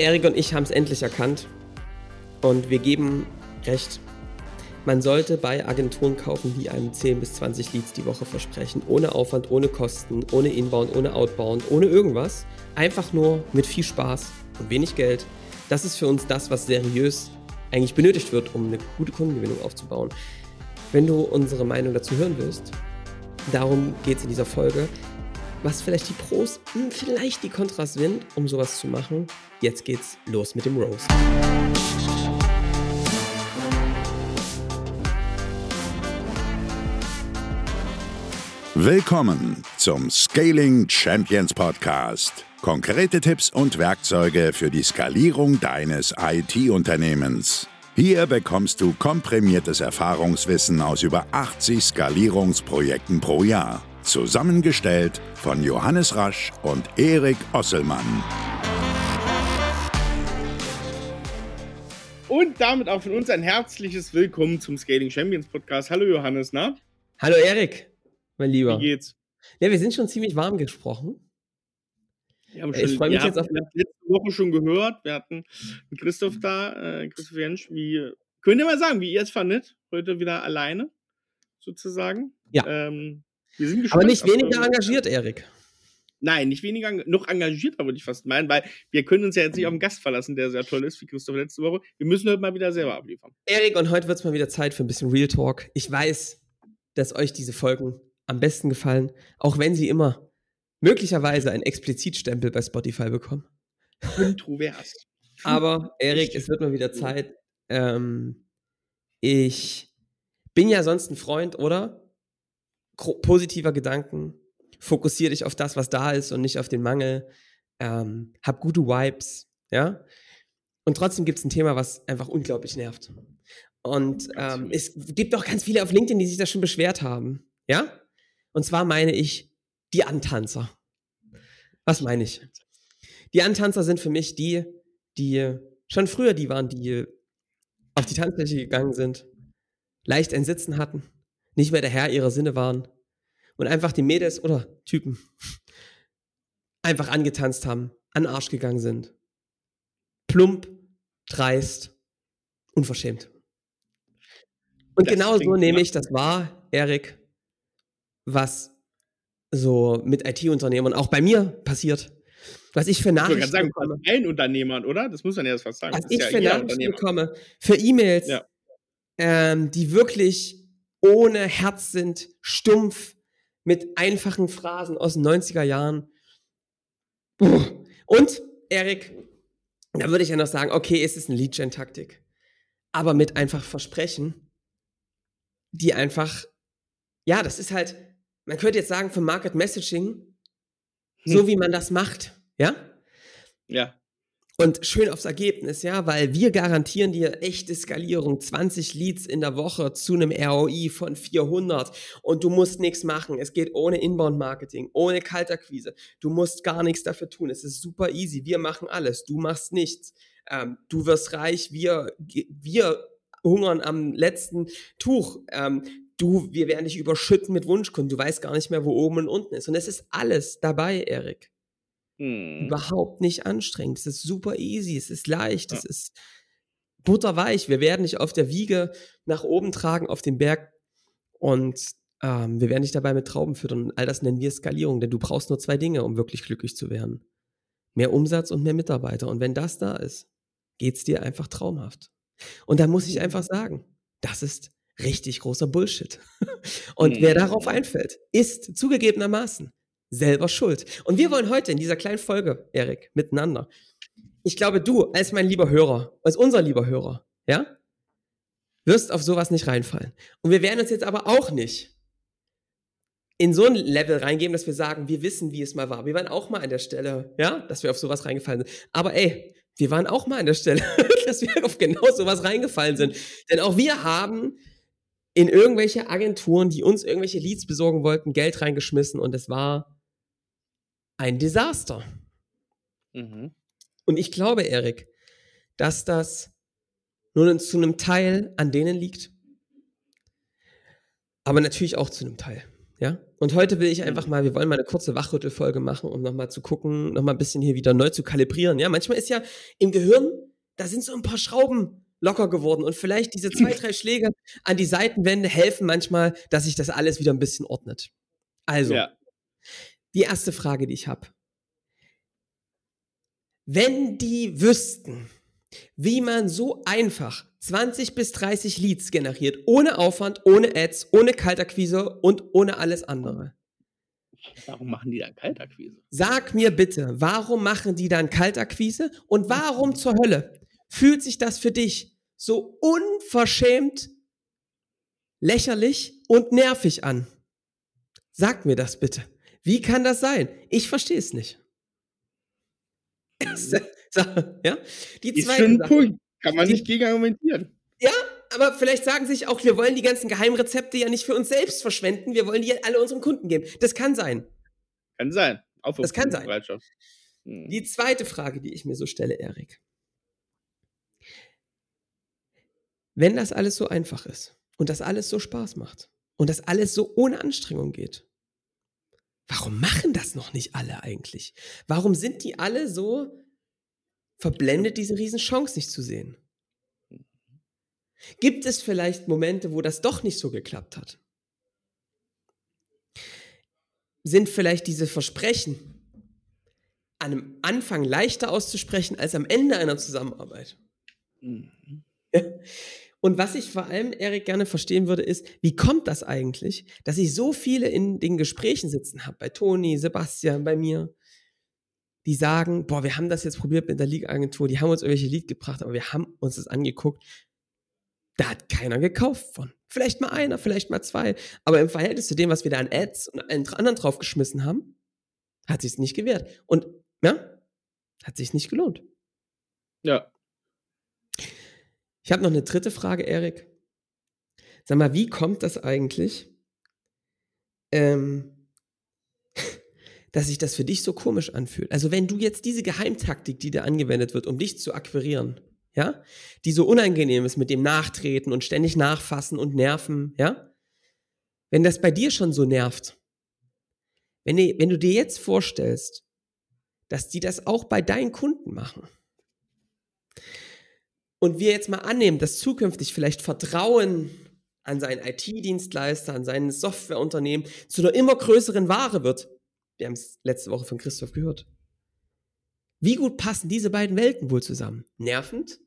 Erik und ich haben es endlich erkannt und wir geben recht. Man sollte bei Agenturen kaufen, die einem 10 bis 20 Leads die Woche versprechen. Ohne Aufwand, ohne Kosten, ohne Inbound, ohne Outbound, ohne irgendwas. Einfach nur mit viel Spaß und wenig Geld. Das ist für uns das, was seriös eigentlich benötigt wird, um eine gute Kundengewinnung aufzubauen. Wenn du unsere Meinung dazu hören willst, darum geht es in dieser Folge. Was vielleicht die Pros, vielleicht die Kontras sind, um sowas zu machen. Jetzt geht's los mit dem Roast. Willkommen zum Scaling Champions Podcast. Konkrete Tipps und Werkzeuge für die Skalierung deines IT-Unternehmens. Hier bekommst du komprimiertes Erfahrungswissen aus über 80 Skalierungsprojekten pro Jahr. Zusammengestellt von Johannes Rasch und Erik Osselmann. Und damit auch von uns ein herzliches Willkommen zum Scaling Champions Podcast. Hallo Johannes, na? Hallo Erik mein Lieber. Wie geht's? Ja, wir sind schon ziemlich warm gesprochen. Wir haben schon, ich freue mich jetzt auf letzte Woche schon gehört. Wir hatten Christoph da, äh, Christoph Jensch. Wie könnt ihr mal sagen, wie ihr es fandet? Heute wieder alleine, sozusagen. Ja. Ähm, wir sind gespannt. Aber nicht weniger engagiert, Erik. Nein, nicht weniger, noch engagierter würde ich fast meinen, weil wir können uns ja jetzt nicht auf einen Gast verlassen, der sehr toll ist, wie Christoph letzte Woche. Wir müssen heute mal wieder selber abliefern. Erik, und heute wird es mal wieder Zeit für ein bisschen Real Talk. Ich weiß, dass euch diese Folgen am besten gefallen, auch wenn sie immer möglicherweise einen Explizitstempel bei Spotify bekommen. Kontrovers. Aber Erik, es wird mal wieder Zeit. Ähm, ich bin ja sonst ein Freund, oder? Positiver Gedanken. Fokussiere dich auf das, was da ist und nicht auf den Mangel. Ähm, hab gute Vibes, ja? Und trotzdem gibt es ein Thema, was einfach unglaublich nervt. Und ähm, es gibt auch ganz viele auf LinkedIn, die sich da schon beschwert haben. Ja? Und zwar meine ich die Antanzer. Was meine ich? Die Antanzer sind für mich die, die schon früher die waren, die auf die Tanzfläche gegangen sind, leicht ein Sitzen hatten, nicht mehr der Herr ihrer Sinne waren und einfach die Mädels oder Typen einfach angetanzt haben, an den Arsch gegangen sind. Plump, dreist, unverschämt. Und das genau so nehme ich das wahr, Erik, was so mit IT-Unternehmern auch bei mir passiert. Was ich für Nachrichten ich sagen, bekomme. Bei allen Unternehmern, oder? Das muss man ja fast sagen. Was ich ja für Nachrichten bekomme, für E-Mails, ja. ähm, die wirklich ohne Herz sind, stumpf, mit einfachen Phrasen aus den 90er Jahren. Und, Erik, da würde ich ja noch sagen, okay, es ist eine Lead-Gen-Taktik. Aber mit einfach Versprechen, die einfach, ja, das ist halt, man könnte jetzt sagen, für Market Messaging, hm. so wie man das macht, ja? Ja. Und schön aufs Ergebnis, ja, weil wir garantieren dir echte Skalierung, 20 Leads in der Woche zu einem ROI von 400 und du musst nichts machen. Es geht ohne Inbound-Marketing, ohne Kaltakquise. Du musst gar nichts dafür tun. Es ist super easy. Wir machen alles. Du machst nichts. Ähm, du wirst reich. Wir, wir hungern am letzten Tuch. Ähm, du, wir werden dich überschütten mit Wunschkunden. Du weißt gar nicht mehr, wo oben und unten ist. Und es ist alles dabei, Erik. Hm. Überhaupt nicht anstrengend. Es ist super easy, es ist leicht, ja. es ist butterweich. Wir werden dich auf der Wiege nach oben tragen, auf den Berg. Und ähm, wir werden dich dabei mit Trauben füttern. All das nennen wir Skalierung, denn du brauchst nur zwei Dinge, um wirklich glücklich zu werden. Mehr Umsatz und mehr Mitarbeiter. Und wenn das da ist, geht's dir einfach traumhaft. Und da muss ich einfach sagen, das ist richtig großer Bullshit. Und mhm. wer darauf einfällt, ist zugegebenermaßen selber schuld. Und wir wollen heute in dieser kleinen Folge, Erik, miteinander, ich glaube, du als mein lieber Hörer, als unser lieber Hörer, ja, wirst auf sowas nicht reinfallen. Und wir werden uns jetzt aber auch nicht in so ein Level reingeben, dass wir sagen, wir wissen, wie es mal war. Wir waren auch mal an der Stelle, ja, dass wir auf sowas reingefallen sind. Aber ey, wir waren auch mal an der Stelle, dass wir auf genau sowas reingefallen sind. Denn auch wir haben in irgendwelche Agenturen, die uns irgendwelche Leads besorgen wollten, Geld reingeschmissen und es war ein Desaster. Mhm. Und ich glaube, Erik, dass das nur zu einem Teil an denen liegt, aber natürlich auch zu einem Teil. Ja? Und heute will ich einfach mal, wir wollen mal eine kurze Wachrüttelfolge machen, um nochmal zu gucken, nochmal ein bisschen hier wieder neu zu kalibrieren. Ja, manchmal ist ja im Gehirn, da sind so ein paar Schrauben locker geworden und vielleicht diese zwei, drei Schläge an die Seitenwände helfen manchmal, dass sich das alles wieder ein bisschen ordnet. Also, ja. Die erste Frage, die ich habe. Wenn die wüssten, wie man so einfach 20 bis 30 Leads generiert, ohne Aufwand, ohne Ads, ohne Kaltakquise und ohne alles andere. Warum machen die dann Kaltakquise? Sag mir bitte, warum machen die dann Kaltakquise und warum zur Hölle fühlt sich das für dich so unverschämt lächerlich und nervig an? Sag mir das bitte. Wie kann das sein? Ich verstehe es nicht. ja? Die ist zweite Sache. Punkt. Kann man die, nicht gegen argumentieren. Ja, aber vielleicht sagen sich auch, wir wollen die ganzen Geheimrezepte ja nicht für uns selbst verschwenden, wir wollen die alle unseren Kunden geben. Das kann sein. Kann sein. Auch das kann sein. Hm. Die zweite Frage, die ich mir so stelle, Erik. Wenn das alles so einfach ist und das alles so Spaß macht und das alles so ohne Anstrengung geht, warum machen das noch nicht alle eigentlich? Warum sind die alle so verblendet, diese Riesenchance nicht zu sehen. Gibt es vielleicht Momente, wo das doch nicht so geklappt hat? Sind vielleicht diese Versprechen an einem Anfang leichter auszusprechen als am Ende einer Zusammenarbeit? Mhm. Und was ich vor allem, Erik, gerne verstehen würde, ist, wie kommt das eigentlich, dass ich so viele in den Gesprächen sitzen habe, bei Toni, Sebastian, bei mir, die sagen, boah, wir haben das jetzt probiert mit der Lead-Agentur, die haben uns irgendwelche Lead gebracht, aber wir haben uns das angeguckt. Da hat keiner gekauft von. Vielleicht mal einer, vielleicht mal zwei. Aber im Verhältnis zu dem, was wir da an Ads und allen anderen draufgeschmissen haben, hat sich nicht gewährt. Und ja, hat sich nicht gelohnt. Ja. Ich habe noch eine dritte Frage, Erik. Sag mal, wie kommt das eigentlich, ähm, dass sich das für dich so komisch anfühlt. Also wenn du jetzt diese Geheimtaktik, die da angewendet wird, um dich zu akquirieren, ja, die so unangenehm ist mit dem Nachtreten und ständig nachfassen und nerven, ja, wenn das bei dir schon so nervt, wenn, wenn du dir jetzt vorstellst, dass die das auch bei deinen Kunden machen, und wir jetzt mal annehmen, dass zukünftig vielleicht Vertrauen an seinen IT-Dienstleister, an sein Softwareunternehmen zu einer immer größeren Ware wird, wir haben es letzte Woche von Christoph gehört. Wie gut passen diese beiden Welten wohl zusammen? Nervend,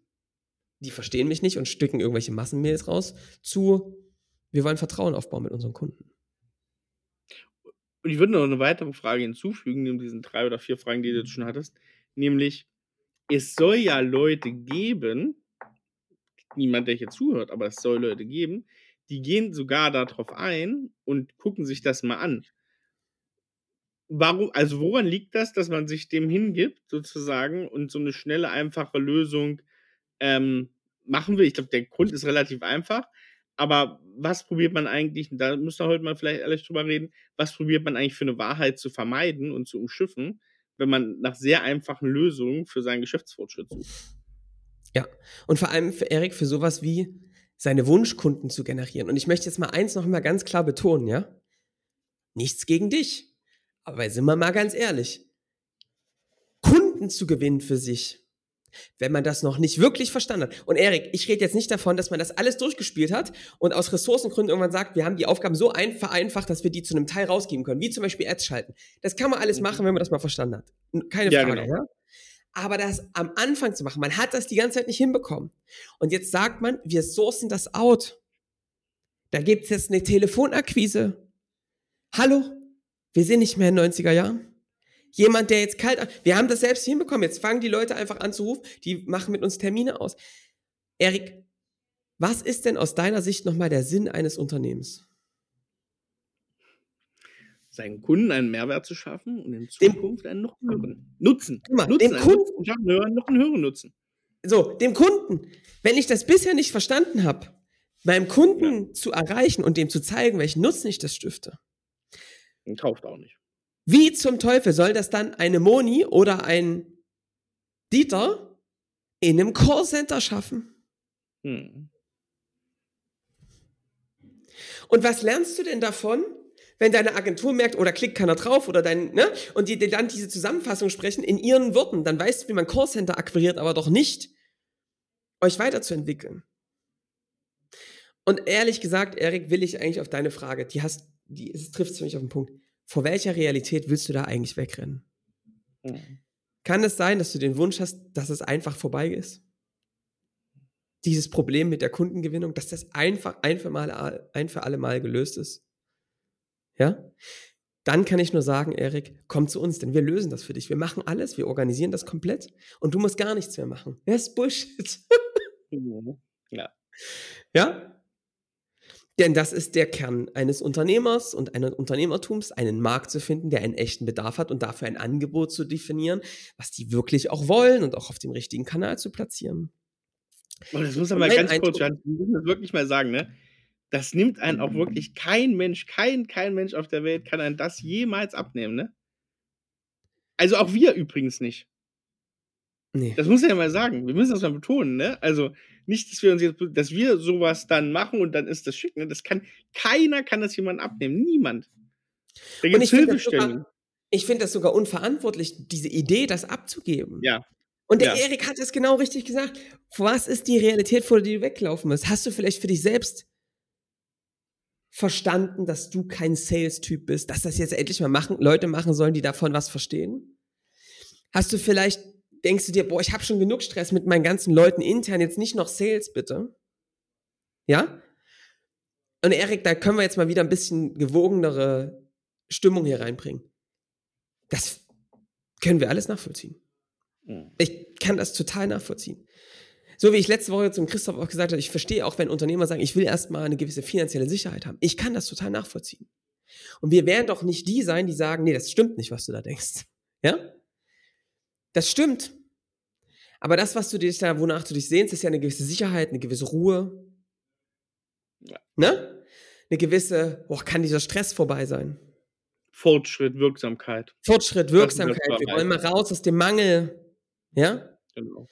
die verstehen mich nicht und stücken irgendwelche Massenmails raus, zu, wir wollen Vertrauen aufbauen mit unseren Kunden. Und ich würde noch eine weitere Frage hinzufügen, neben diesen drei oder vier Fragen, die du schon hattest, nämlich, es soll ja Leute geben, niemand, der hier zuhört, aber es soll Leute geben, die gehen sogar darauf ein und gucken sich das mal an warum, also woran liegt das, dass man sich dem hingibt, sozusagen, und so eine schnelle, einfache Lösung ähm, machen will? Ich glaube, der Grund ist relativ einfach. Aber was probiert man eigentlich, da müssen wir heute mal vielleicht ehrlich drüber reden, was probiert man eigentlich für eine Wahrheit zu vermeiden und zu umschiffen, wenn man nach sehr einfachen Lösungen für seinen Geschäftsfortschritt sucht? Ja, und vor allem für Erik für sowas wie seine Wunschkunden zu generieren. Und ich möchte jetzt mal eins noch mal ganz klar betonen, ja? Nichts gegen dich. Aber sind wir mal ganz ehrlich, Kunden zu gewinnen für sich, wenn man das noch nicht wirklich verstanden hat. Und Erik, ich rede jetzt nicht davon, dass man das alles durchgespielt hat und aus Ressourcengründen irgendwann sagt, wir haben die Aufgaben so ein vereinfacht, dass wir die zu einem Teil rausgeben können, wie zum Beispiel Ads schalten. Das kann man alles mhm. machen, wenn man das mal verstanden hat. Keine ja, Frage. Genau. Ja? Aber das am Anfang zu machen, man hat das die ganze Zeit nicht hinbekommen. Und jetzt sagt man, wir sourcen das out. Da gibt es jetzt eine Telefonakquise. Hallo, wir sind nicht mehr in den 90er Jahren. Jemand, der jetzt kalt, wir haben das selbst hinbekommen. Jetzt fangen die Leute einfach an zu rufen. Die machen mit uns Termine aus. Erik, was ist denn aus deiner Sicht nochmal der Sinn eines Unternehmens? Seinen Kunden einen Mehrwert zu schaffen und in Zukunft dem, einen noch höheren Nutzen. Mal, Nutzen dem Kunden, höheren, noch einen höheren Nutzen. So, dem Kunden, wenn ich das bisher nicht verstanden habe, meinem Kunden ja. zu erreichen und dem zu zeigen, welchen Nutzen ich das stifte, und kauft auch nicht. Wie zum Teufel soll das dann eine Moni oder ein Dieter in einem Callcenter schaffen? Hm. Und was lernst du denn davon, wenn deine Agentur merkt, oder klickt keiner drauf oder dein, ne? Und die, die dann diese Zusammenfassung sprechen in ihren Worten, dann weißt du, wie man Callcenter akquiriert, aber doch nicht, euch weiterzuentwickeln. Und ehrlich gesagt, Erik, will ich eigentlich auf deine Frage, die hast, die es trifft mich auf den Punkt. Vor welcher Realität willst du da eigentlich wegrennen? Mhm. Kann es sein, dass du den Wunsch hast, dass es einfach vorbei ist? Dieses Problem mit der Kundengewinnung, dass das einfach ein für, mal, ein für alle Mal gelöst ist? Ja? Dann kann ich nur sagen, Erik, komm zu uns, denn wir lösen das für dich. Wir machen alles, wir organisieren das komplett und du musst gar nichts mehr machen. Das ist Bullshit. Mhm. ja. Ja? Denn das ist der Kern eines Unternehmers und eines Unternehmertums, einen Markt zu finden, der einen echten Bedarf hat und dafür ein Angebot zu definieren, was die wirklich auch wollen und auch auf dem richtigen Kanal zu platzieren. Und das muss man mal ganz kurz, wir müssen das wirklich mal sagen, ne? Das nimmt einen auch wirklich kein Mensch, kein, kein Mensch auf der Welt kann einen das jemals abnehmen, ne? Also auch wir übrigens nicht. Nee. Das muss ich ja mal sagen. Wir müssen das mal betonen, ne? Also nicht, dass wir uns jetzt, dass wir sowas dann machen und dann ist das schick, ne? Das kann, keiner kann das jemand abnehmen. Niemand. Da gibt es Hilfestellungen. Ich finde das sogar unverantwortlich, diese Idee, das abzugeben. Ja. Und der ja. Erik hat es genau richtig gesagt. Was ist die Realität, vor der du weglaufen musst? Hast du vielleicht für dich selbst verstanden, dass du kein Sales-Typ bist, dass das jetzt endlich mal machen, Leute machen sollen, die davon was verstehen? Hast du vielleicht denkst du dir, boah, ich habe schon genug Stress mit meinen ganzen Leuten intern, jetzt nicht noch Sales bitte. Ja? Und Erik, da können wir jetzt mal wieder ein bisschen gewogenere Stimmung hier reinbringen. Das können wir alles nachvollziehen. Mhm. Ich kann das total nachvollziehen. So wie ich letzte Woche zum Christoph auch gesagt habe, ich verstehe auch, wenn Unternehmer sagen, ich will erstmal eine gewisse finanzielle Sicherheit haben. Ich kann das total nachvollziehen. Und wir werden doch nicht die sein, die sagen, nee, das stimmt nicht, was du da denkst. Ja? Das stimmt. Aber das, was du dich da, wonach du dich sehnst, ist ja eine gewisse Sicherheit, eine gewisse Ruhe. Ja. Ne? Eine gewisse, oh, kann dieser Stress vorbei sein? Fortschritt, Wirksamkeit. Fortschritt, Wirksamkeit. Wir wollen mal raus aus dem Mangel. Ja? Genau.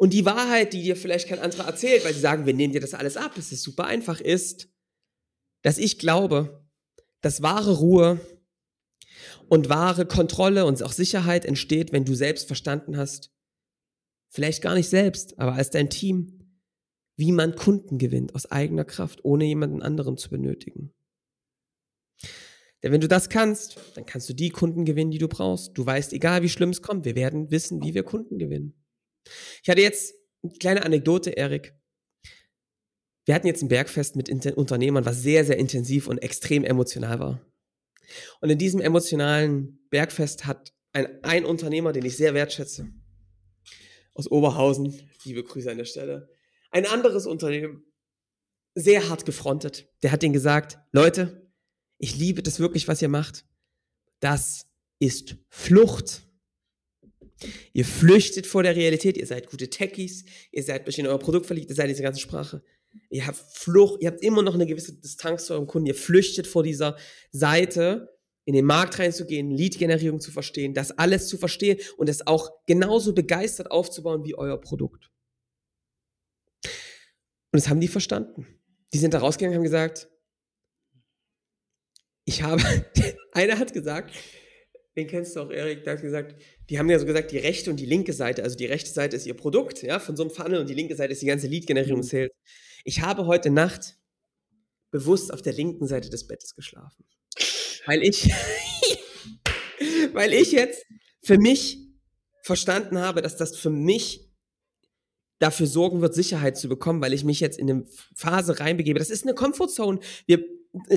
Und die Wahrheit, die dir vielleicht kein anderer erzählt, weil sie sagen, wir nehmen dir das alles ab, es ist super einfach, ist, dass ich glaube, dass wahre Ruhe und wahre Kontrolle und auch Sicherheit entsteht, wenn du selbst verstanden hast, vielleicht gar nicht selbst, aber als dein Team, wie man Kunden gewinnt aus eigener Kraft, ohne jemanden anderen zu benötigen. Denn wenn du das kannst, dann kannst du die Kunden gewinnen, die du brauchst. Du weißt, egal wie schlimm es kommt, wir werden wissen, wie wir Kunden gewinnen. Ich hatte jetzt eine kleine Anekdote, Erik. Wir hatten jetzt ein Bergfest mit Unternehmern, was sehr, sehr intensiv und extrem emotional war. Und in diesem emotionalen Bergfest hat ein, ein Unternehmer, den ich sehr wertschätze, aus Oberhausen, liebe Grüße an der Stelle, ein anderes Unternehmen sehr hart gefrontet. Der hat denen gesagt, Leute, ich liebe das wirklich, was ihr macht. Das ist Flucht. Ihr flüchtet vor der Realität, ihr seid gute Techies, ihr seid euch in euer Produkt verliebt, ihr seid diese ganze Sprache. Ihr habt Flucht, ihr habt immer noch eine gewisse Distanz zu eurem Kunden, ihr flüchtet vor dieser Seite, in den Markt reinzugehen, Lead-Generierung zu verstehen, das alles zu verstehen und es auch genauso begeistert aufzubauen wie euer Produkt. Und das haben die verstanden. Die sind da rausgegangen und haben gesagt, ich habe, einer hat gesagt, den kennst du auch, Erik, der hat gesagt, die haben ja so gesagt, die rechte und die linke Seite, also die rechte Seite ist ihr Produkt, ja, von so einem Funnel und die linke Seite ist die ganze Lead-Generierung Sales. Ich habe heute Nacht bewusst auf der linken Seite des Bettes geschlafen. Weil ich, weil ich jetzt für mich verstanden habe, dass das für mich dafür sorgen wird, Sicherheit zu bekommen, weil ich mich jetzt in eine Phase reinbegebe. Das ist eine Comfortzone. Wir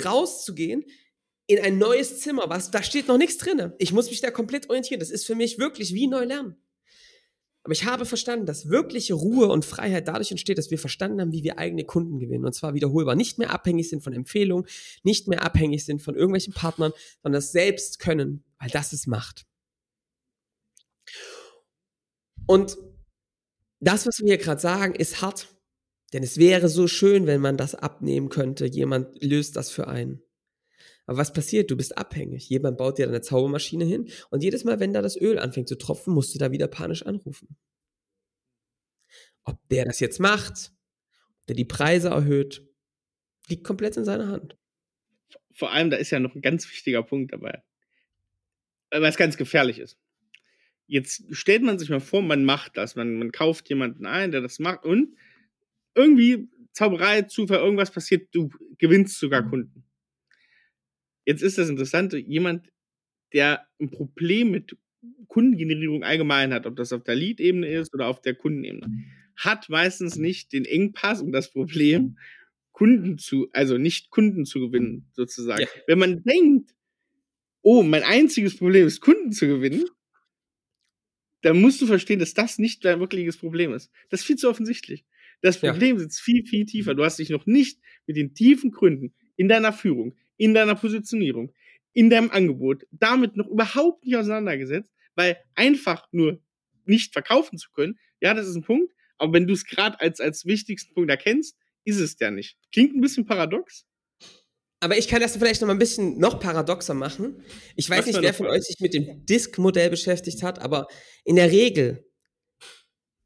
rauszugehen in ein neues Zimmer, was da steht noch nichts drin. Ich muss mich da komplett orientieren. Das ist für mich wirklich wie neu lernen. Aber ich habe verstanden, dass wirkliche Ruhe und Freiheit dadurch entsteht, dass wir verstanden haben, wie wir eigene Kunden gewinnen. Und zwar wiederholbar. Nicht mehr abhängig sind von Empfehlungen, nicht mehr abhängig sind von irgendwelchen Partnern, sondern das selbst können, weil das ist Macht. Und das, was wir hier gerade sagen, ist hart. Denn es wäre so schön, wenn man das abnehmen könnte. Jemand löst das für einen. Aber was passiert? Du bist abhängig. Jemand baut dir eine Zaubermaschine hin und jedes Mal, wenn da das Öl anfängt zu tropfen, musst du da wieder panisch anrufen. Ob der das jetzt macht, ob der die Preise erhöht, liegt komplett in seiner Hand. vor allem, da ist ja noch ein ganz wichtiger Punkt dabei, was ganz gefährlich ist. Jetzt stellt man sich mal vor, man macht das, man, man kauft jemanden ein, der das macht und irgendwie Zauberei, Zufall, irgendwas passiert, du gewinnst sogar Kunden. Jetzt ist das Interessante, jemand, der ein Problem mit Kundengenerierung allgemein hat, ob das auf der Lead-Ebene ist oder auf der Kundenebene, hat meistens nicht den Engpass und das Problem, Kunden zu, also nicht Kunden zu gewinnen, sozusagen. Ja. Wenn man denkt, oh, mein einziges Problem ist, Kunden zu gewinnen, dann musst du verstehen, dass das nicht dein wirkliches Problem ist. Das ist viel zu offensichtlich. Das Problem ja. sitzt viel, viel tiefer. Du hast dich noch nicht mit den tiefen Gründen in deiner Führung, in deiner Positionierung, in deinem Angebot damit noch überhaupt nicht auseinandergesetzt, weil einfach nur nicht verkaufen zu können, ja, das ist ein Punkt. Aber wenn du es gerade als, als wichtigsten Punkt erkennst, ist es der nicht. Klingt ein bisschen paradox. Aber ich kann das vielleicht noch mal ein bisschen noch paradoxer machen. Ich weiß Was nicht, wer von euch sich mit dem Disk-Modell beschäftigt hat, aber in der Regel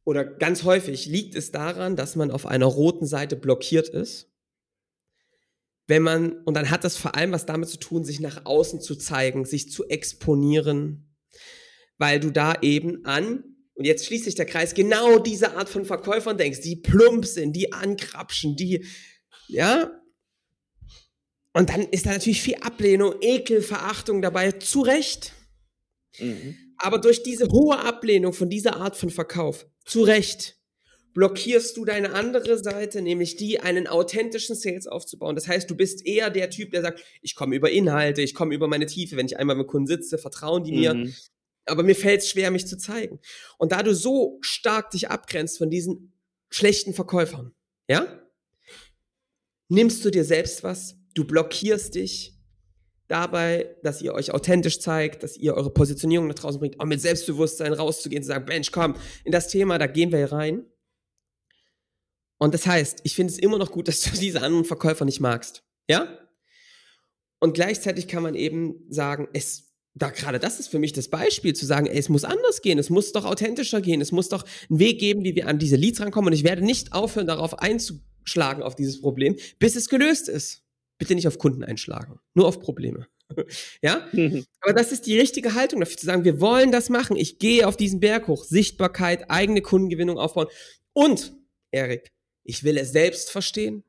oder ganz häufig liegt es daran, dass man auf einer roten Seite blockiert ist wenn man, und dann hat das vor allem was damit zu tun, sich nach außen zu zeigen, sich zu exponieren, weil du da eben an, und jetzt schließt sich der Kreis, genau diese Art von Verkäufern denkst, die plump sind, die ankrapschen, die, ja, und dann ist da natürlich viel Ablehnung, Ekel, Verachtung dabei, zu Recht. Mhm. Aber durch diese hohe Ablehnung von dieser Art von Verkauf, zu Recht, blockierst du deine andere Seite, nämlich die, einen authentischen Sales aufzubauen. Das heißt, du bist eher der Typ, der sagt, ich komme über Inhalte, ich komme über meine Tiefe, wenn ich einmal mit Kunden sitze, vertrauen die mir. Mhm. Aber mir fällt es schwer, mich zu zeigen. Und da du so stark dich abgrenzt von diesen schlechten Verkäufern, ja, nimmst du dir selbst was, du blockierst dich dabei, dass ihr euch authentisch zeigt, dass ihr eure Positionierung nach draußen bringt, auch mit Selbstbewusstsein rauszugehen, zu sagen, Mensch, komm, in das Thema, da gehen wir rein. Und das heißt, ich finde es immer noch gut, dass du diese anderen Verkäufer nicht magst. Ja? Und gleichzeitig kann man eben sagen, es, da gerade das ist für mich das Beispiel, zu sagen, ey, es muss anders gehen, es muss doch authentischer gehen, es muss doch einen Weg geben, wie wir an diese Leads rankommen. Und ich werde nicht aufhören, darauf einzuschlagen, auf dieses Problem, bis es gelöst ist. Bitte nicht auf Kunden einschlagen, nur auf Probleme. ja? Aber das ist die richtige Haltung dafür zu sagen, wir wollen das machen. Ich gehe auf diesen Berg hoch. Sichtbarkeit, eigene Kundengewinnung aufbauen. Und, Erik, ich will es selbst verstehen.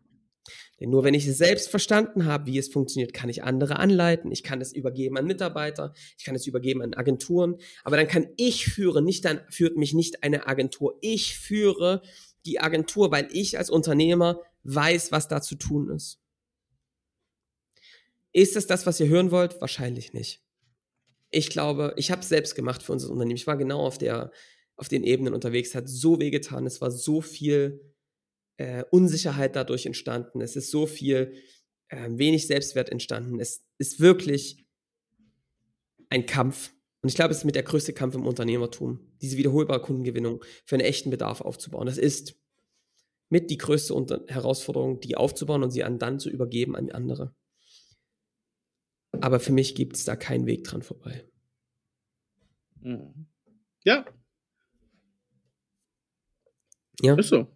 Denn nur wenn ich es selbst verstanden habe, wie es funktioniert, kann ich andere anleiten. Ich kann es übergeben an Mitarbeiter. Ich kann es übergeben an Agenturen. Aber dann kann ich führen. Nicht dann führt mich nicht eine Agentur. Ich führe die Agentur, weil ich als Unternehmer weiß, was da zu tun ist. Ist es das, was ihr hören wollt? Wahrscheinlich nicht. Ich glaube, ich habe es selbst gemacht für unser Unternehmen. Ich war genau auf der, auf den Ebenen unterwegs, hat so wehgetan. Es war so viel äh, Unsicherheit dadurch entstanden. Es ist so viel äh, wenig Selbstwert entstanden. Es ist wirklich ein Kampf. Und ich glaube, es ist mit der größte Kampf im Unternehmertum, diese wiederholbare Kundengewinnung für einen echten Bedarf aufzubauen. Das ist mit die größte Unter Herausforderung, die aufzubauen und sie an dann zu übergeben an andere. Aber für mich gibt es da keinen Weg dran vorbei. Mhm. Ja. Ja. Ist so.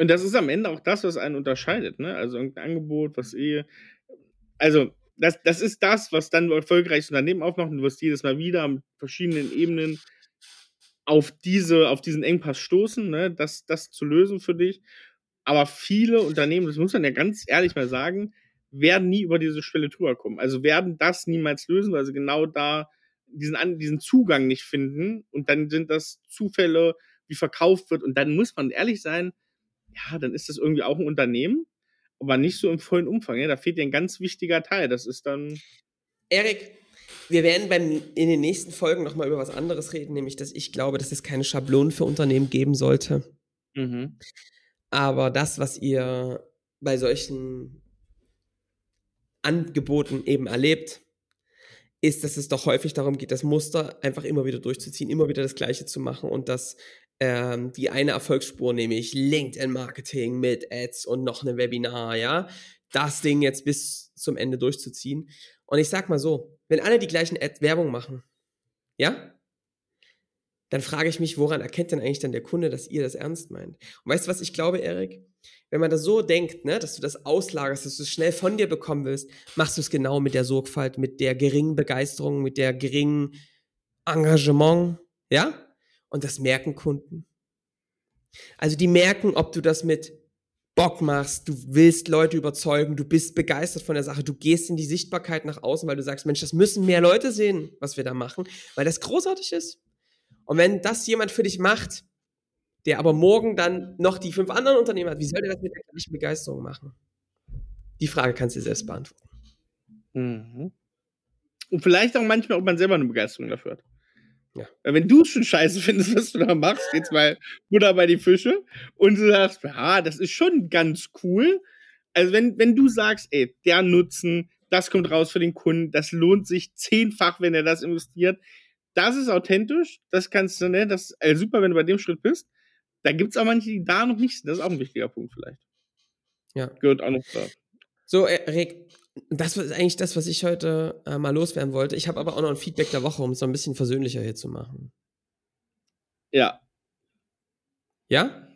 Und das ist am Ende auch das, was einen unterscheidet, ne? Also irgendein Angebot, was eh. Also, das, das ist das, was dann ein erfolgreiches Unternehmen aufmacht. Du wirst jedes Mal wieder an verschiedenen Ebenen auf, diese, auf diesen Engpass stoßen, ne? das, das zu lösen für dich. Aber viele Unternehmen, das muss man ja ganz ehrlich mal sagen, werden nie über diese Schwelle drüber kommen. Also werden das niemals lösen, weil sie genau da diesen, diesen Zugang nicht finden. Und dann sind das Zufälle, wie verkauft wird. Und dann muss man ehrlich sein, ja, dann ist das irgendwie auch ein Unternehmen, aber nicht so im vollen Umfang. Ja? Da fehlt dir ein ganz wichtiger Teil. Das ist dann. Erik, wir werden beim, in den nächsten Folgen nochmal über was anderes reden, nämlich, dass ich glaube, dass es keine Schablonen für Unternehmen geben sollte. Mhm. Aber das, was ihr bei solchen Angeboten eben erlebt, ist, dass es doch häufig darum geht, das Muster einfach immer wieder durchzuziehen, immer wieder das Gleiche zu machen und dass ähm, die eine Erfolgsspur, nämlich LinkedIn-Marketing mit Ads und noch ein Webinar, ja, das Ding jetzt bis zum Ende durchzuziehen. Und ich sag mal so, wenn alle die gleichen Ad Werbung machen, ja, dann frage ich mich, woran erkennt denn eigentlich dann der Kunde, dass ihr das ernst meint? Und weißt du, was ich glaube, Erik? Wenn man das so denkt, ne, dass du das auslagerst, dass du es schnell von dir bekommen willst, machst du es genau mit der Sorgfalt, mit der geringen Begeisterung, mit der geringen Engagement, ja? Und das merken Kunden. Also die merken, ob du das mit Bock machst, du willst Leute überzeugen, du bist begeistert von der Sache, du gehst in die Sichtbarkeit nach außen, weil du sagst, Mensch, das müssen mehr Leute sehen, was wir da machen, weil das großartig ist. Und wenn das jemand für dich macht, der aber morgen dann noch die fünf anderen Unternehmen hat, wie soll der das mit der gleichen Begeisterung machen? Die Frage kannst du dir selbst beantworten. Mhm. Und vielleicht auch manchmal, ob man selber eine Begeisterung dafür hat. Ja. Wenn du es schon scheiße findest, was du da machst, jetzt mal Butter bei die Fische und du sagst, ja, das ist schon ganz cool. Also wenn, wenn du sagst, ey, der Nutzen, das kommt raus für den Kunden, das lohnt sich zehnfach, wenn er das investiert. Das ist authentisch, das kannst du, ne, das ist also super, wenn du bei dem Schritt bist. Da gibt es auch manche, die da noch nicht sind. Das ist auch ein wichtiger Punkt vielleicht. Ja. Gehört auch noch da. So, Rick, das ist eigentlich das, was ich heute äh, mal loswerden wollte. Ich habe aber auch noch ein Feedback der Woche, um es so ein bisschen versöhnlicher hier zu machen. Ja. Ja?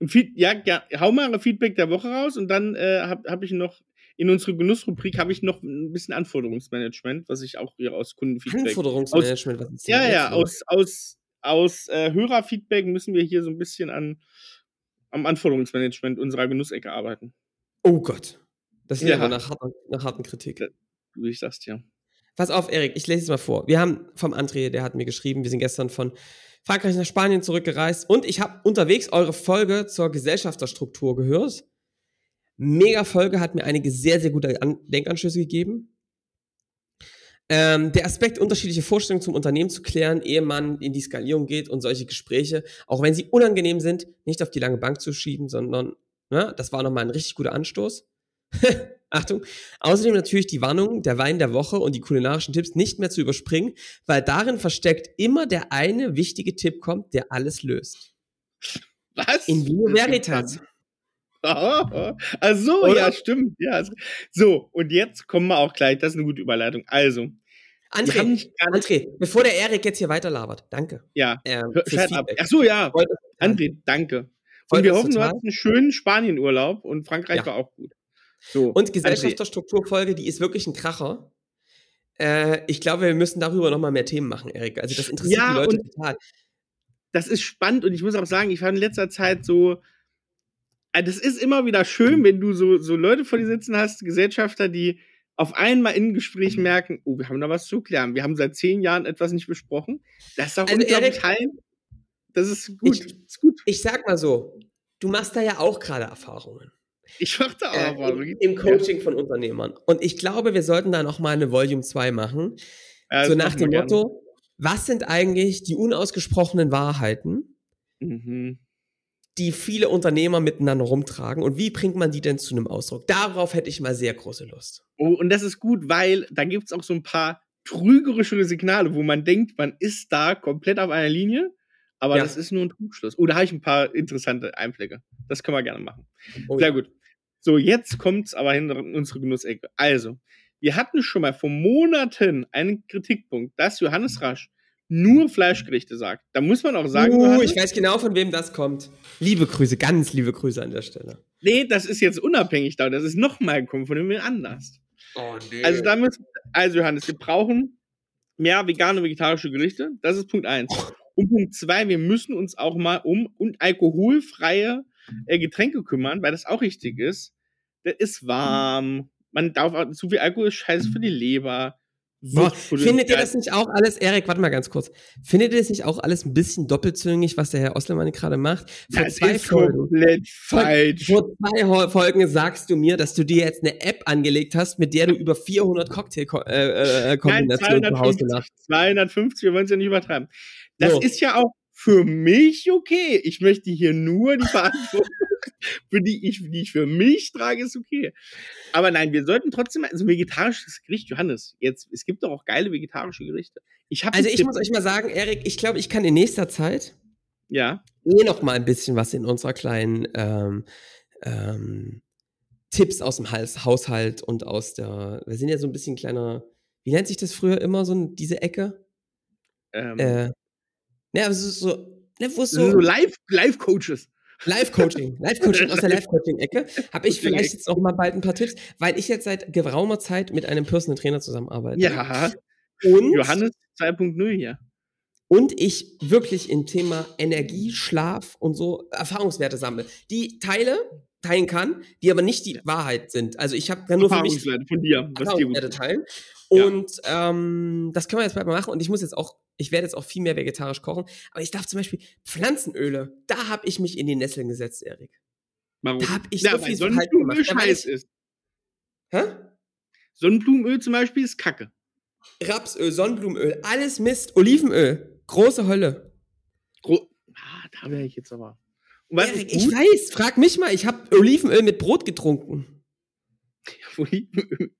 Ja, ja, hau mal ein Feedback der Woche raus und dann äh, habe hab ich noch in unserer Genussrubrik habe ich noch ein bisschen Anforderungsmanagement, was ich auch hier aus Kundenfeedback. Anforderungsmanagement, aus, was ist Ja, ja, aus, aus, aus äh, Hörerfeedback müssen wir hier so ein bisschen an, am Anforderungsmanagement unserer Genussecke arbeiten. Oh Gott. Das ist ja. aber nach, harten, nach harten Kritik. Wie ich sag's dir. Pass auf, Erik, ich lese es mal vor. Wir haben vom André, der hat mir geschrieben, wir sind gestern von Frankreich nach Spanien zurückgereist und ich habe unterwegs eure Folge zur Gesellschafterstruktur gehört. Mega Folge hat mir einige sehr, sehr gute An Denkanschlüsse gegeben. Ähm, der Aspekt, unterschiedliche Vorstellungen zum Unternehmen zu klären, ehe man in die Skalierung geht und solche Gespräche, auch wenn sie unangenehm sind, nicht auf die lange Bank zu schieben, sondern, ja, das war nochmal ein richtig guter Anstoß. Achtung. Außerdem natürlich die Warnung, der Wein der Woche und die kulinarischen Tipps nicht mehr zu überspringen, weil darin versteckt immer der eine wichtige Tipp kommt, der alles löst. Was? In Vino Veritas. Oh, also, Oder? ja, stimmt. Ja. So, und jetzt kommen wir auch gleich. Das ist eine gute Überleitung. Also. André, André, bevor der Erik jetzt hier weiterlabert, danke. Ja. Ähm, Ach so, ja. André, danke. Und wir hoffen, du hast einen schönen Spanienurlaub und Frankreich ja. war auch gut. So, und Gesellschafterstrukturfolge, die ist wirklich ein Kracher. Äh, ich glaube, wir müssen darüber nochmal mehr Themen machen, Erik. Also das interessiert ja, die Leute total. Das ist spannend und ich muss auch sagen, ich war in letzter Zeit so, äh, das ist immer wieder schön, wenn du so, so Leute vor dir sitzen hast, Gesellschafter, die auf einmal in Gespräch merken, oh, wir haben da was zu klären. Wir haben seit zehn Jahren etwas nicht besprochen. Das ist auch also Erik, heim. Das ist gut. Ich, ist gut. ich sag mal so, du machst da ja auch gerade Erfahrungen. Ich machte auch äh, im, im, Coaching ja. von Unternehmern. Und ich glaube, wir sollten da noch mal eine Volume 2 machen. Ja, so nach dem Motto, was sind eigentlich die unausgesprochenen Wahrheiten, mhm. die viele Unternehmer miteinander rumtragen und wie bringt man die denn zu einem Ausdruck? Darauf hätte ich mal sehr große Lust. Oh, und das ist gut, weil da gibt es auch so ein paar trügerische Signale, wo man denkt, man ist da komplett auf einer Linie aber ja. das ist nur ein Trugschluss. Oh, da habe ich ein paar interessante Einblicke. Das können wir gerne machen. Oh, Sehr ja. gut. So, jetzt kommt's aber hin in unsere Genussecke. Also, wir hatten schon mal vor Monaten einen Kritikpunkt, dass Johannes Rasch nur Fleischgerichte sagt. Da muss man auch sagen, uh, Johannes, ich weiß genau, von wem das kommt. Liebe Grüße, ganz liebe Grüße an der Stelle. Nee, das ist jetzt unabhängig da. Das ist nochmal gekommen von dem anders. Oh, nee. Also, da müssen, also Johannes, wir brauchen mehr vegane und vegetarische Gerichte. Das ist Punkt eins. Oh. Und Punkt zwei, wir müssen uns auch mal um und alkoholfreie äh, Getränke kümmern, weil das auch richtig ist. Der ist warm. Man darf auch, zu viel Alkohol ist scheiße für die Leber. Boah, findet ihr das nicht auch alles, Erik, warte mal ganz kurz. Findet ihr das nicht auch alles ein bisschen doppelzüngig, was der Herr Oslermann gerade macht? Vor das zwei ist Folgen, komplett falsch. Vor zwei Folgen sagst du mir, dass du dir jetzt eine App angelegt hast, mit der du über 400 Cocktail-Kombinationen äh, äh, zu Hause machst. 250, wir wollen es ja nicht übertreiben. Das so. ist ja auch für mich okay. Ich möchte hier nur die Verantwortung, für die ich, die ich für mich trage, ist okay. Aber nein, wir sollten trotzdem, also vegetarisches Gericht, Johannes, jetzt, es gibt doch auch geile vegetarische Gerichte. Ich also ich muss euch mal sagen, Erik, ich glaube, ich kann in nächster Zeit ja. eh noch mal ein bisschen was in unserer kleinen ähm, ähm, Tipps aus dem Haushalt und aus der, wir sind ja so ein bisschen kleiner, wie nennt sich das früher immer, so diese Ecke? Ähm, äh, Ja, also so, ne, wo so, so Live-Coaches. Live-Coaching, Live-Coaching aus der Live-Coaching-Ecke. Habe ich vielleicht jetzt auch mal bald ein paar Tipps, weil ich jetzt seit geraumer Zeit mit einem Personal Trainer zusammenarbeite. Ja. Und Johannes 2.0 hier. Und ich wirklich im Thema Energie, Schlaf und so Erfahrungswerte sammle. Die teile, teilen kann, die aber nicht die Wahrheit sind. Also ich habe ja nur für mich von dir, gut teilen. Und ja. ähm, das können wir jetzt bald mal machen. Und ich muss jetzt auch, ich werde jetzt auch viel mehr vegetarisch kochen. Aber ich darf zum Beispiel Pflanzenöle, da habe ich mich in die Nesseln gesetzt, Erik. Warum? Da habe ich ja, so viel Sonnenblumenöl scheiß ist. Hä? Sonnenblumenöl zum Beispiel ist Kacke. Rapsöl, Sonnenblumenöl, alles Mist, Olivenöl, große Hölle. Gro ah, da wäre ich jetzt aber. Erik, ich weiß, frag mich mal, ich habe Olivenöl mit Brot getrunken. Olivenöl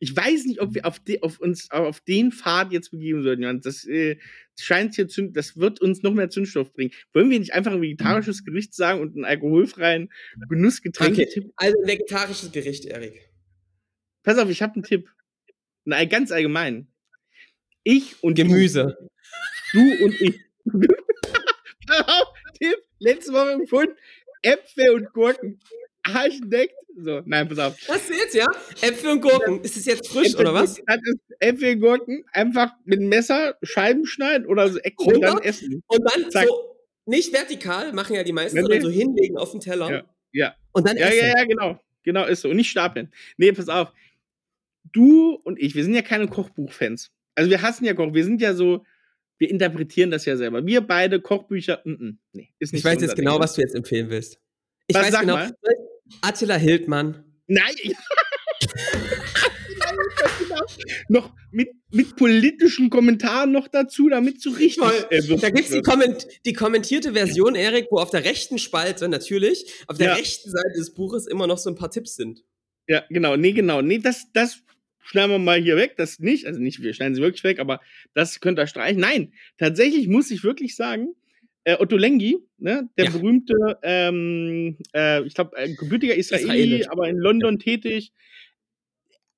ich weiß nicht, ob wir auf, de, auf uns auf den Pfad jetzt begeben sollten. Das äh, scheint hier zünd, das wird uns noch mehr Zündstoff bringen. Wollen wir nicht einfach ein vegetarisches Gericht sagen und einen alkoholfreien Genussgetränk? Okay. Also ein vegetarisches Gericht, Erik. Pass auf, ich habe einen Tipp. Nein, ganz allgemein. Ich und Gemüse. Du, du und ich. Tipp, letzte Woche empfohlen, Äpfel und Gurken. Arschendeckt. So, nein, pass auf. Was du jetzt, ja? Äpfel und Gurken. Ist es jetzt frisch Äpfel, oder was? Das ist Äpfel und Gurken einfach mit dem Messer Scheiben schneiden oder so Ecken und dann essen. Und dann Zack. so nicht vertikal, machen ja die meisten, sondern so hinlegen auf den Teller. Ja. ja. Und dann ja, essen. Ja, ja, genau. Genau, ist so. Und nicht stapeln. Nee, pass auf. Du und ich, wir sind ja keine Kochbuchfans. Also wir hassen ja Koch. Wir sind ja so, wir interpretieren das ja selber. Wir beide Kochbücher, mm, mm, nee, ist nicht Ich weiß jetzt genau, Ding. was du jetzt empfehlen willst. Ich was, weiß genau. Mal. Attila Hildmann. Nein! noch mit, mit politischen Kommentaren noch dazu, damit so richtig. Äh, da gibt es die, komment die, kommentierte Version, Erik, wo auf der rechten Spalte natürlich, auf der ja. rechten Seite des Buches immer noch so ein paar Tipps sind. Ja, genau. Nee, genau. Nee, das, das schneiden wir mal hier weg. Das nicht. Also nicht, wir schneiden sie wirklich weg, aber das könnt ihr streichen. Nein, tatsächlich muss ich wirklich sagen, äh, Otto Lengi, ne, der ja. berühmte, ähm, äh, ich glaube, äh, gebürtiger Israeli, Israelisch. aber in London ja. tätig.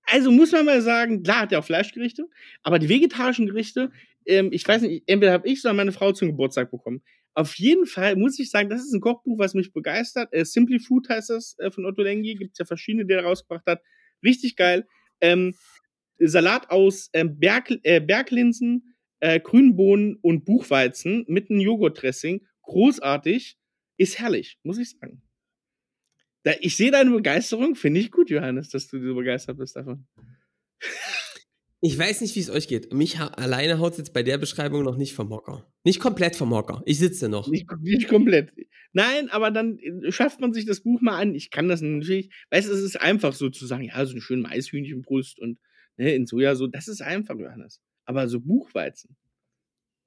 Also muss man mal sagen, klar hat er auch Fleischgerichte, aber die vegetarischen Gerichte, ähm, ich weiß nicht, entweder habe ich oder meine Frau zum Geburtstag bekommen. Auf jeden Fall muss ich sagen, das ist ein Kochbuch, was mich begeistert. Äh, Simply Food heißt das äh, von Otto Lengi, gibt es ja verschiedene, die er rausgebracht hat. Richtig geil. Ähm, Salat aus ähm, Berg, äh, Berglinsen, äh, Grünbohnen und Buchweizen mit einem Joghurtdressing. Großartig. Ist herrlich, muss ich sagen. Da, ich sehe deine Begeisterung. Finde ich gut, Johannes, dass du so begeistert bist davon. Ich weiß nicht, wie es euch geht. Mich ha alleine haut es jetzt bei der Beschreibung noch nicht vom Hocker. Nicht komplett vom Hocker. Ich sitze noch. Nicht, nicht, komplett. Nein, aber dann äh, schafft man sich das Buch mal an. Ich kann das natürlich. Weißt du, es ist einfach so zu sagen, ja, so eine schöne Maishühnchenbrust und ne, in Soja so. Das ist einfach, Johannes aber so Buchweizen.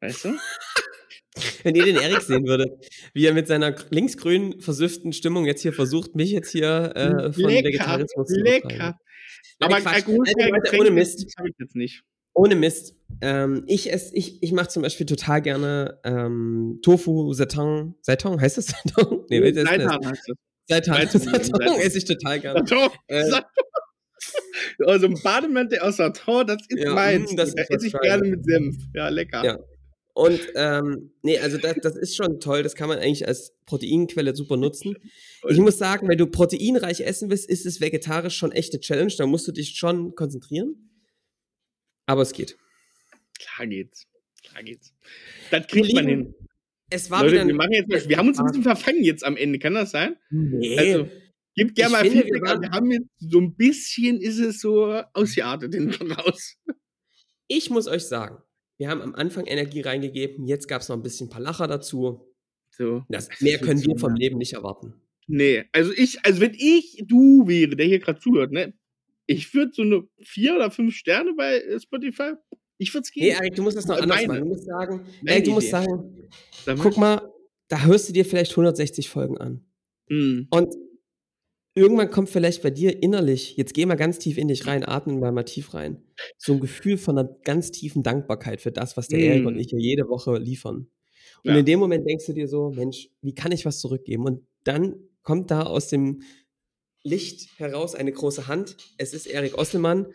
Weißt du? Wenn ihr den Erik sehen würdet, wie er mit seiner linksgrünen versüfften Stimmung jetzt hier versucht, mich jetzt hier äh, von lecker, Vegetarismus zu Lecker. Aber alkoholfreie Getränke ohne Mist. habe ich jetzt nicht. Ohne Mist. Ähm, ich esse, ich, ich mache zum Beispiel total gerne ähm, Tofu Seitan. Seitan heißt das Seitan? Nee, Seitan heißt das. Seitan. Seitan esse ich total gerne. Seitan. Äh, also ein Bademantel aus Satin, das ist ja, meins. Das da esse ich gerne mit Senf. Ja, lecker. Ja. Und ähm, nee, also das, das ist schon toll. Das kann man eigentlich als Proteinquelle super nutzen. Ich muss sagen, wenn du proteinreich essen willst, ist es vegetarisch schon echte Challenge. Da musst du dich schon konzentrieren. Aber es geht. Klar geht's. Klar geht's. Das kriegt man hin. Es war Leute, wieder wir, machen jetzt, wir haben uns ein bisschen verfangen jetzt am Ende. Kann das sein? Nee. Also, Gib gerne mal finde, Feedback. Wir, wir haben jetzt so ein bisschen ist es so ausgeartet hinten raus. Ich muss euch sagen, wir haben am Anfang Energie reingegeben, jetzt gab es noch ein bisschen ein paar Lacher dazu. So. Das, mehr können wir vom Leben nicht erwarten. Nee, also ich, also wenn ich du wäre, der hier gerade zuhört, ne, ich würde so eine vier oder fünf Sterne bei Spotify, ich würde es geben. Nee, Erik, du musst das noch äh, anders machen. Du musst sagen, Erik, du musst sagen, guck mal, da hörst du dir vielleicht 160 Folgen an. Mm. Und irgendwann kommt vielleicht bei dir innerlich, jetzt geh mal ganz tief in dich rein, atmen mal, mal tief rein, so ein Gefühl von einer ganz tiefen Dankbarkeit für das, was der mm. Erik und ich ja jede Woche liefern. Und ja. in dem Moment denkst du dir so, Mensch, wie kann ich was zurückgeben? Und dann kommt da aus dem Licht heraus eine große Hand. Es ist Erik Osselmann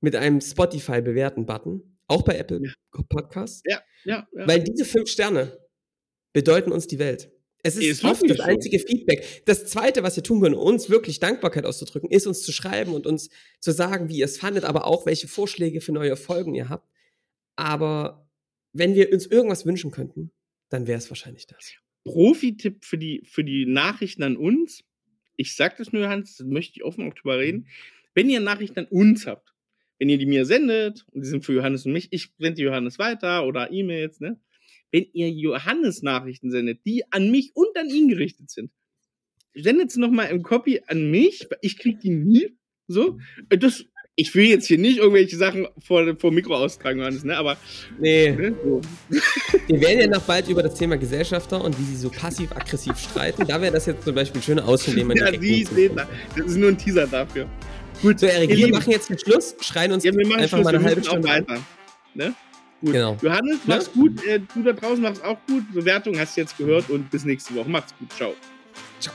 mit einem Spotify-Bewerten-Button auch bei Apple ja. Podcasts. Ja, ja, ja. Weil diese fünf Sterne bedeuten uns die Welt. Es ist, ist oft das so. einzige Feedback. Das zweite, was wir tun können, uns wirklich Dankbarkeit auszudrücken, ist uns zu schreiben und uns zu sagen, wie ihr es fandet, aber auch welche Vorschläge für neue Folgen ihr habt. Aber wenn wir uns irgendwas wünschen könnten, dann wäre es wahrscheinlich das. Profi-Tipp für die, für die Nachrichten an uns. Ich sage das nur, Hans, das möchte ich offen auch drüber reden. Wenn ihr Nachrichten an uns habt, wenn ihr die mir sendet, und die sind für Johannes und mich, ich sende die Johannes weiter oder E-Mails, ne? Wenn ihr Johannes Nachrichten sendet, die an mich und an ihn gerichtet sind, sendet sie nochmal im Copy an mich, ich krieg die nie. So, das, ich will jetzt hier nicht irgendwelche Sachen vor, vor Mikro austragen, Johannes, ne? Aber. Nee. Ne? So. Wir werden ja noch bald über das Thema Gesellschafter und wie sie so passiv-aggressiv streiten. Da wäre das jetzt zum Beispiel ein schöner Ausschnitt, den man Ja, die sehen da. Das ist nur ein Teaser dafür. Gut, so, Erik, wir machen jetzt den Schluss, schreien uns ja, wir machen einfach Schluss, mal eine halbe Stunde weiter. Ne? Gut. Genau. Johannes, mach's ja? gut. Äh, du da draußen machst auch gut. Bewertung hast du jetzt gehört und bis nächste Woche. Macht's gut. Ciao. Ciao.